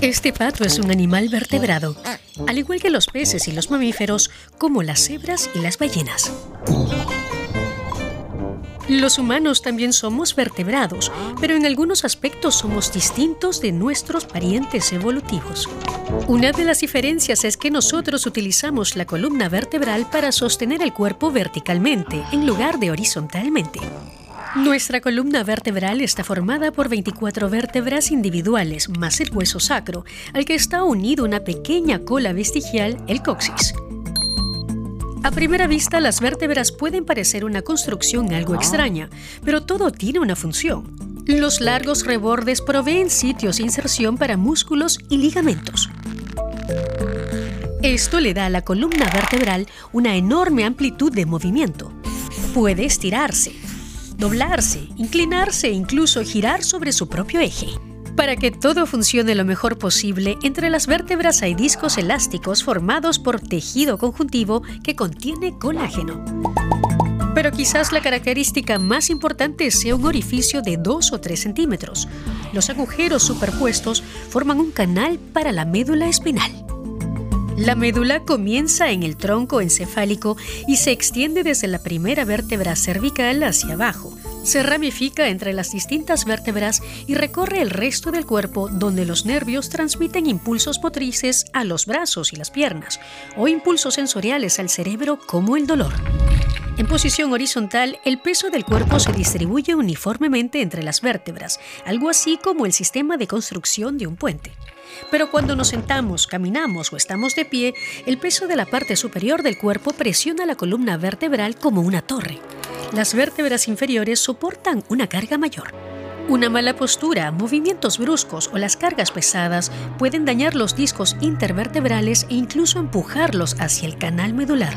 Este pato es un animal vertebrado, al igual que los peces y los mamíferos, como las cebras y las ballenas. Los humanos también somos vertebrados, pero en algunos aspectos somos distintos de nuestros parientes evolutivos. Una de las diferencias es que nosotros utilizamos la columna vertebral para sostener el cuerpo verticalmente en lugar de horizontalmente. Nuestra columna vertebral está formada por 24 vértebras individuales más el hueso sacro, al que está unido una pequeña cola vestigial, el coxis. A primera vista, las vértebras pueden parecer una construcción algo extraña, pero todo tiene una función. Los largos rebordes proveen sitios de inserción para músculos y ligamentos. Esto le da a la columna vertebral una enorme amplitud de movimiento. Puede estirarse, doblarse, inclinarse e incluso girar sobre su propio eje. Para que todo funcione lo mejor posible, entre las vértebras hay discos elásticos formados por tejido conjuntivo que contiene colágeno. Pero quizás la característica más importante sea un orificio de 2 o 3 centímetros. Los agujeros superpuestos forman un canal para la médula espinal. La médula comienza en el tronco encefálico y se extiende desde la primera vértebra cervical hacia abajo se ramifica entre las distintas vértebras y recorre el resto del cuerpo donde los nervios transmiten impulsos motrices a los brazos y las piernas o impulsos sensoriales al cerebro como el dolor. En posición horizontal, el peso del cuerpo se distribuye uniformemente entre las vértebras, algo así como el sistema de construcción de un puente. Pero cuando nos sentamos, caminamos o estamos de pie, el peso de la parte superior del cuerpo presiona la columna vertebral como una torre las vértebras inferiores soportan una carga mayor. Una mala postura, movimientos bruscos o las cargas pesadas pueden dañar los discos intervertebrales e incluso empujarlos hacia el canal medular.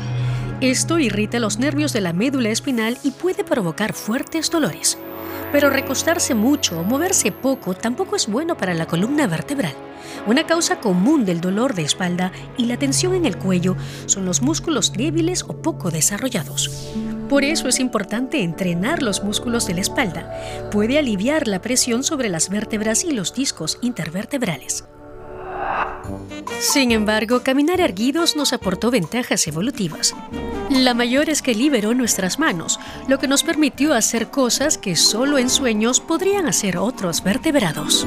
Esto irrita los nervios de la médula espinal y puede provocar fuertes dolores. Pero recostarse mucho o moverse poco tampoco es bueno para la columna vertebral. Una causa común del dolor de espalda y la tensión en el cuello son los músculos débiles o poco desarrollados. Por eso es importante entrenar los músculos de la espalda. Puede aliviar la presión sobre las vértebras y los discos intervertebrales. Sin embargo, caminar erguidos nos aportó ventajas evolutivas. La mayor es que liberó nuestras manos, lo que nos permitió hacer cosas que solo en sueños podrían hacer otros vertebrados.